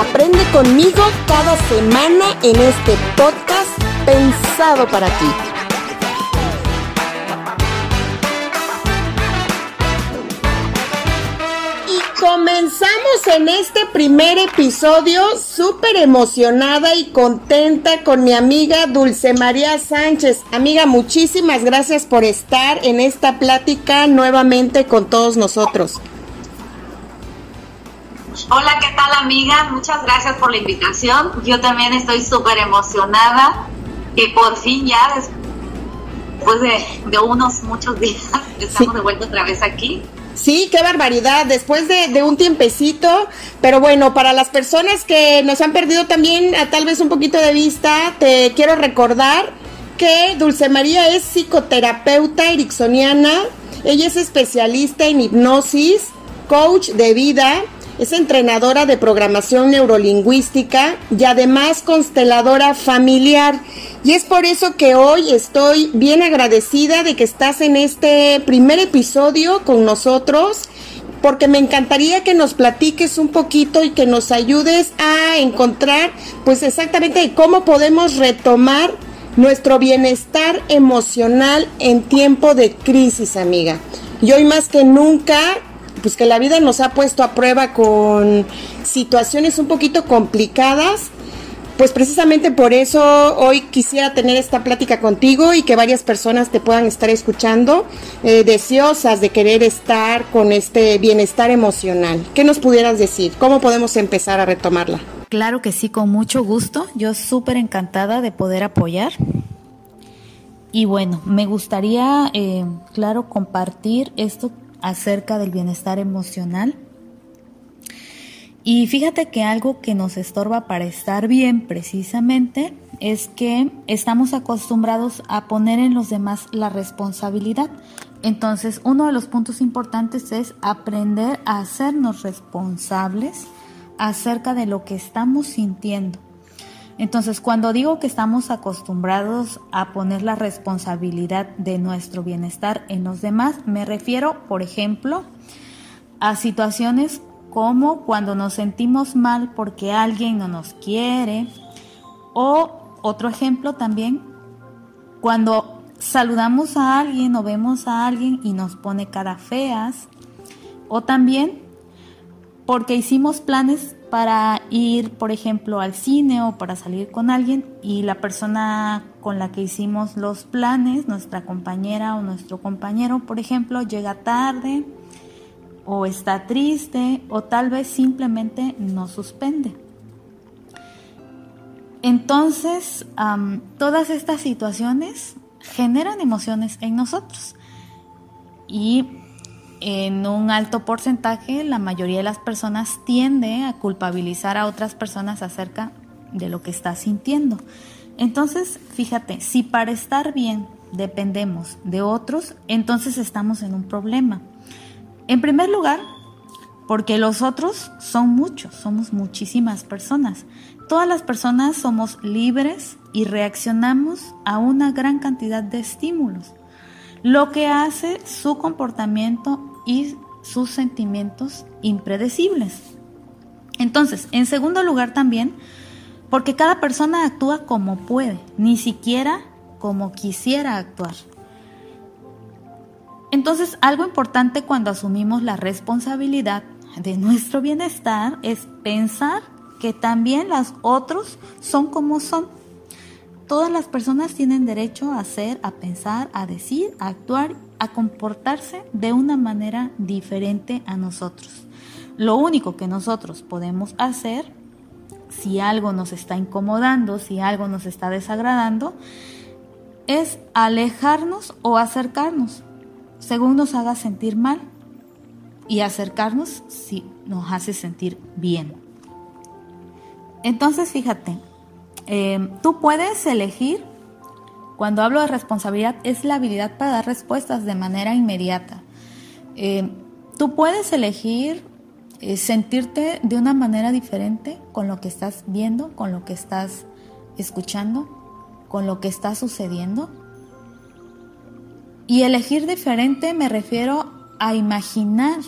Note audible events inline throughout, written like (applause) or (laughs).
Aprende conmigo cada semana en este podcast pensado para ti. Y comenzamos en este primer episodio súper emocionada y contenta con mi amiga Dulce María Sánchez. Amiga, muchísimas gracias por estar en esta plática nuevamente con todos nosotros. Hola, ¿qué tal amiga? Muchas gracias por la invitación. Yo también estoy súper emocionada que por fin ya después de, unos muchos días (laughs) estamos de vuelta otra vez aquí. Sí, qué barbaridad, después de, un tiempecito, pero bueno, para las personas que nos han perdido también a tal vez un poquito de vista, te quiero recordar que Dulce María es psicoterapeuta ericksoniana, ella es especialista en hipnosis, coach de vida, es entrenadora de programación neurolingüística y además consteladora familiar. Y es por eso que hoy estoy bien agradecida de que estás en este primer episodio con nosotros porque me encantaría que nos platiques un poquito y que nos ayudes a encontrar pues exactamente cómo podemos retomar nuestro bienestar emocional en tiempo de crisis, amiga. Y hoy más que nunca pues que la vida nos ha puesto a prueba con situaciones un poquito complicadas. Pues precisamente por eso hoy quisiera tener esta plática contigo y que varias personas te puedan estar escuchando, eh, deseosas de querer estar con este bienestar emocional. ¿Qué nos pudieras decir? ¿Cómo podemos empezar a retomarla? Claro que sí, con mucho gusto. Yo súper encantada de poder apoyar. Y bueno, me gustaría, eh, claro, compartir esto acerca del bienestar emocional. Y fíjate que algo que nos estorba para estar bien precisamente es que estamos acostumbrados a poner en los demás la responsabilidad. Entonces, uno de los puntos importantes es aprender a hacernos responsables acerca de lo que estamos sintiendo. Entonces, cuando digo que estamos acostumbrados a poner la responsabilidad de nuestro bienestar en los demás, me refiero, por ejemplo, a situaciones como cuando nos sentimos mal porque alguien no nos quiere, o otro ejemplo también, cuando saludamos a alguien o vemos a alguien y nos pone cara feas, o también porque hicimos planes para ir, por ejemplo, al cine o para salir con alguien y la persona con la que hicimos los planes, nuestra compañera o nuestro compañero, por ejemplo, llega tarde o está triste o tal vez simplemente nos suspende. Entonces, todas estas situaciones generan emociones en nosotros y en un alto porcentaje la mayoría de las personas tiende a culpabilizar a otras personas acerca de lo que está sintiendo. Entonces, fíjate, si para estar bien dependemos de otros, entonces estamos en un problema. En primer lugar, porque los otros son muchos, somos muchísimas personas. Todas las personas somos libres y reaccionamos a una gran cantidad de estímulos, lo que hace su comportamiento y sus sentimientos impredecibles. Entonces, en segundo lugar también, porque cada persona actúa como puede, ni siquiera como quisiera actuar. Entonces, algo importante cuando asumimos la responsabilidad de nuestro bienestar es pensar que también los otros son como son. Todas las personas tienen derecho a hacer, a pensar, a decir, a actuar a comportarse de una manera diferente a nosotros. Lo único que nosotros podemos hacer, si algo nos está incomodando, si algo nos está desagradando, es alejarnos o acercarnos, según nos haga sentir mal, y acercarnos si nos hace sentir bien. Entonces, fíjate, eh, tú puedes elegir, cuando hablo de responsabilidad, es la habilidad para dar respuestas de manera inmediata. Eh, tú puedes elegir eh, sentirte de una manera diferente con lo que estás viendo, con lo que estás escuchando, con lo que está sucediendo. Y elegir diferente me refiero a imaginar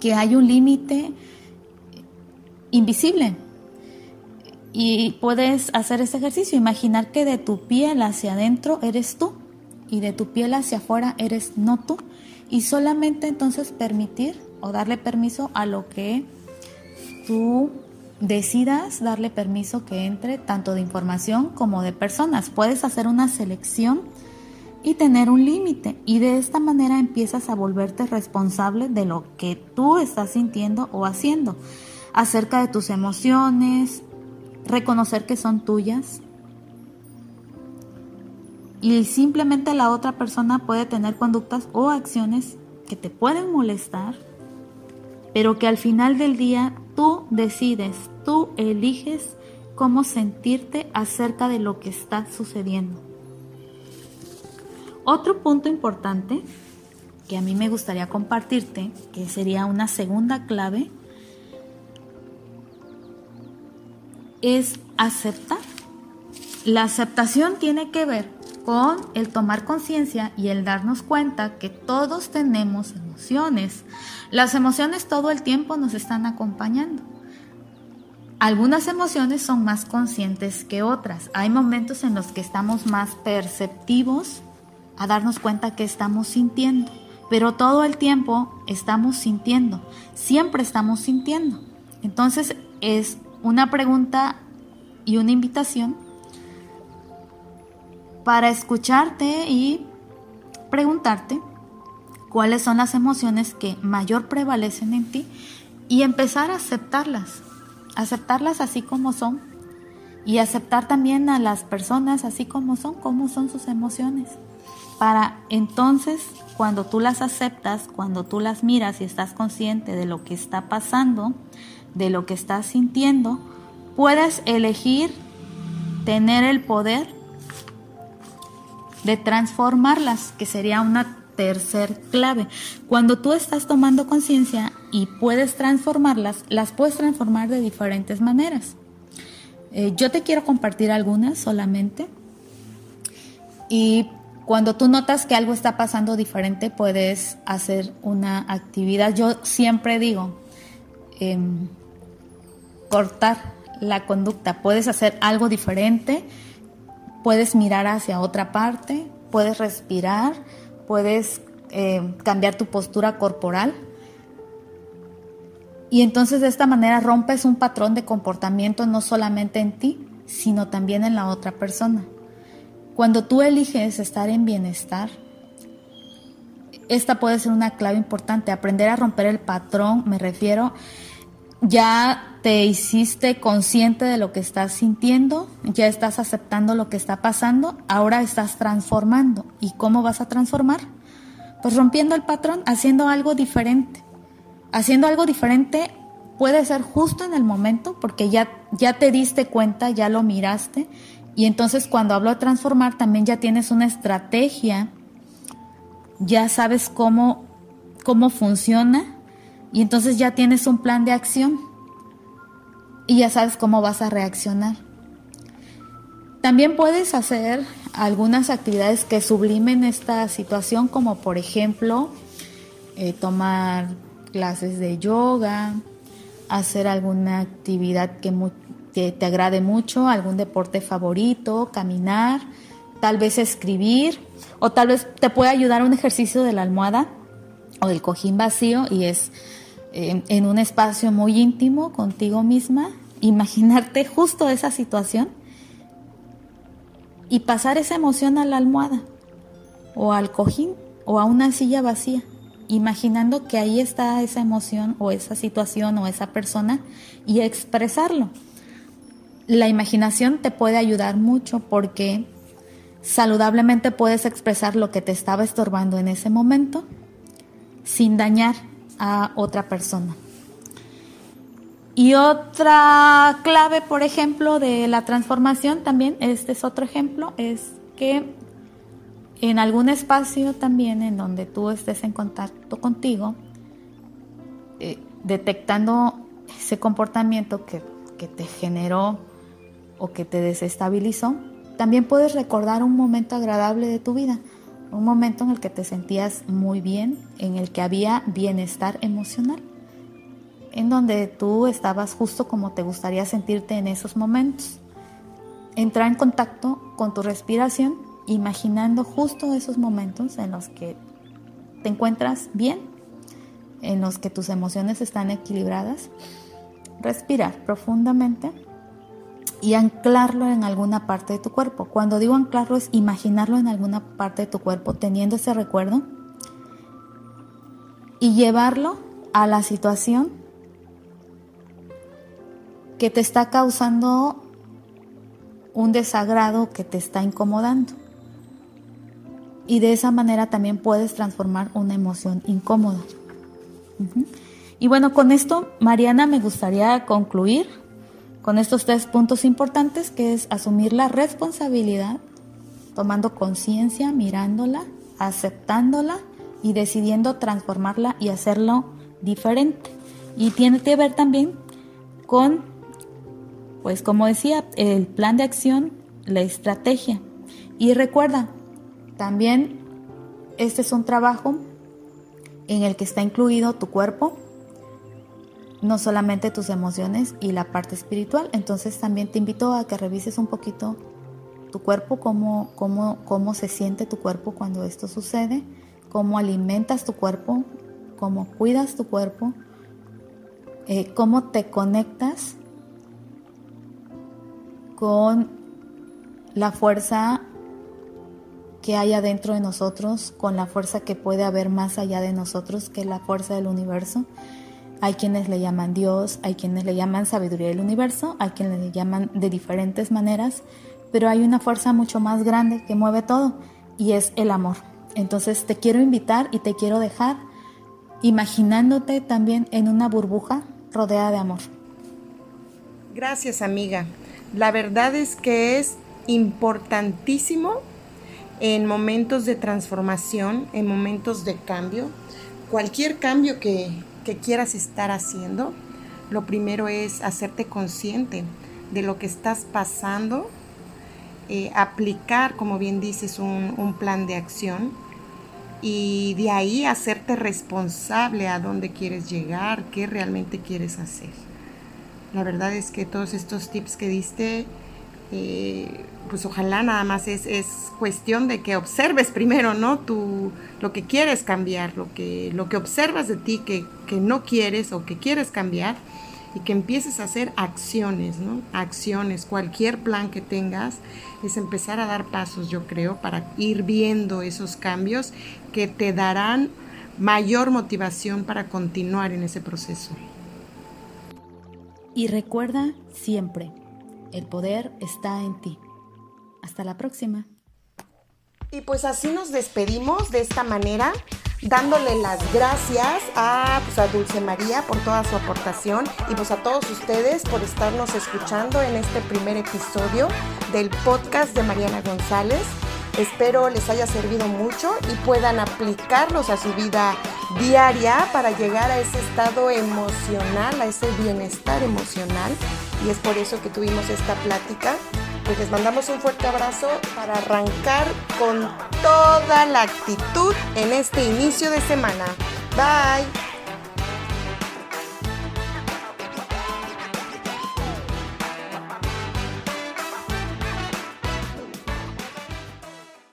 que hay un límite invisible. Y puedes hacer este ejercicio, imaginar que de tu piel hacia adentro eres tú y de tu piel hacia afuera eres no tú. Y solamente entonces permitir o darle permiso a lo que tú decidas darle permiso que entre tanto de información como de personas. Puedes hacer una selección y tener un límite y de esta manera empiezas a volverte responsable de lo que tú estás sintiendo o haciendo acerca de tus emociones, reconocer que son tuyas. Y simplemente la otra persona puede tener conductas o acciones que te pueden molestar, pero que al final del día tú decides, tú eliges cómo sentirte acerca de lo que está sucediendo. Otro punto importante que a mí me gustaría compartirte, que sería una segunda clave, es aceptar. La aceptación tiene que ver con el tomar conciencia y el darnos cuenta que todos tenemos emociones. Las emociones todo el tiempo nos están acompañando. Algunas emociones son más conscientes que otras. Hay momentos en los que estamos más perceptivos a darnos cuenta que estamos sintiendo, pero todo el tiempo estamos sintiendo, siempre estamos sintiendo. Entonces es una pregunta y una invitación para escucharte y preguntarte cuáles son las emociones que mayor prevalecen en ti y empezar a aceptarlas, aceptarlas así como son y aceptar también a las personas así como son, como son sus emociones. Para entonces, cuando tú las aceptas, cuando tú las miras y estás consciente de lo que está pasando, de lo que estás sintiendo, puedes elegir tener el poder de transformarlas, que sería una tercer clave. Cuando tú estás tomando conciencia y puedes transformarlas, las puedes transformar de diferentes maneras. Eh, yo te quiero compartir algunas solamente. Y cuando tú notas que algo está pasando diferente, puedes hacer una actividad. Yo siempre digo, em, cortar la conducta. Puedes hacer algo diferente, puedes mirar hacia otra parte, puedes respirar, puedes eh, cambiar tu postura corporal. Y entonces de esta manera rompes un patrón de comportamiento no solamente en ti, sino también en la otra persona. Cuando tú eliges estar en bienestar, esta puede ser una clave importante, aprender a romper el patrón, me refiero ya te hiciste consciente de lo que estás sintiendo, ya estás aceptando lo que está pasando, ahora estás transformando. ¿Y cómo vas a transformar? Pues rompiendo el patrón, haciendo algo diferente. Haciendo algo diferente puede ser justo en el momento porque ya, ya te diste cuenta, ya lo miraste. Y entonces cuando hablo de transformar también ya tienes una estrategia, ya sabes cómo, cómo funciona y entonces ya tienes un plan de acción y ya sabes cómo vas a reaccionar. También puedes hacer algunas actividades que sublimen esta situación, como por ejemplo eh, tomar clases de yoga, hacer alguna actividad que, que te agrade mucho, algún deporte favorito, caminar, tal vez escribir, o tal vez te puede ayudar un ejercicio de la almohada o del cojín vacío y es en un espacio muy íntimo contigo misma, imaginarte justo esa situación y pasar esa emoción a la almohada o al cojín o a una silla vacía, imaginando que ahí está esa emoción o esa situación o esa persona y expresarlo. La imaginación te puede ayudar mucho porque saludablemente puedes expresar lo que te estaba estorbando en ese momento sin dañar a otra persona. Y otra clave, por ejemplo, de la transformación también, este es otro ejemplo, es que en algún espacio también en donde tú estés en contacto contigo, eh, detectando ese comportamiento que, que te generó o que te desestabilizó, también puedes recordar un momento agradable de tu vida, un momento en el que te sentías muy bien, en el que había bienestar emocional, en donde tú estabas justo como te gustaría sentirte en esos momentos. Entrar en contacto con tu respiración, imaginando justo esos momentos en los que te encuentras bien, en los que tus emociones están equilibradas. Respirar profundamente y anclarlo en alguna parte de tu cuerpo. Cuando digo anclarlo es imaginarlo en alguna parte de tu cuerpo teniendo ese recuerdo y llevarlo a la situación que te está causando un desagrado que te está incomodando. Y de esa manera también puedes transformar una emoción incómoda. Y bueno, con esto, Mariana, me gustaría concluir con estos tres puntos importantes que es asumir la responsabilidad, tomando conciencia, mirándola, aceptándola y decidiendo transformarla y hacerlo diferente. Y tiene que ver también con, pues como decía, el plan de acción, la estrategia. Y recuerda, también este es un trabajo en el que está incluido tu cuerpo, no solamente tus emociones y la parte espiritual. Entonces también te invito a que revises un poquito tu cuerpo, cómo, cómo, cómo se siente tu cuerpo cuando esto sucede, cómo alimentas tu cuerpo, cómo cuidas tu cuerpo, eh, cómo te conectas con la fuerza que hay adentro de nosotros, con la fuerza que puede haber más allá de nosotros, que es la fuerza del universo. Hay quienes le llaman Dios, hay quienes le llaman sabiduría del universo, hay quienes le llaman de diferentes maneras, pero hay una fuerza mucho más grande que mueve todo y es el amor. Entonces te quiero invitar y te quiero dejar imaginándote también en una burbuja rodeada de amor. Gracias amiga. La verdad es que es importantísimo en momentos de transformación, en momentos de cambio, cualquier cambio que, quieras estar haciendo, lo primero es hacerte consciente de lo que estás pasando, eh, aplicar, como bien dices, un, un, plan de acción y de ahí hacerte responsable a dónde quieres llegar, qué realmente quieres hacer. La verdad es que todos estos tips que diste eh, pues ojalá nada más es, es, cuestión de que observes primero, ¿no? Tú, lo que quieres cambiar, lo que, lo que observas de ti que, que no quieres o que quieres cambiar y que empieces a hacer acciones, ¿no? Acciones, cualquier plan que tengas, es empezar a dar pasos, yo creo, para ir viendo esos cambios que te darán mayor motivación para continuar en ese proceso. Y recuerda siempre, el poder está en ti. Hasta la próxima. Y pues así nos despedimos de esta manera, dándole las gracias a, pues, a Dulce María por toda su aportación y pues a todos ustedes por estarnos escuchando en este primer episodio del podcast de Mariana González. Espero les haya servido mucho y puedan aplicarlos a su vida diaria para llegar a ese estado emocional, a ese bienestar emocional. Y es por eso que tuvimos esta plática. Pues les mandamos un fuerte abrazo para arrancar con toda la actitud en este inicio de semana. Bye.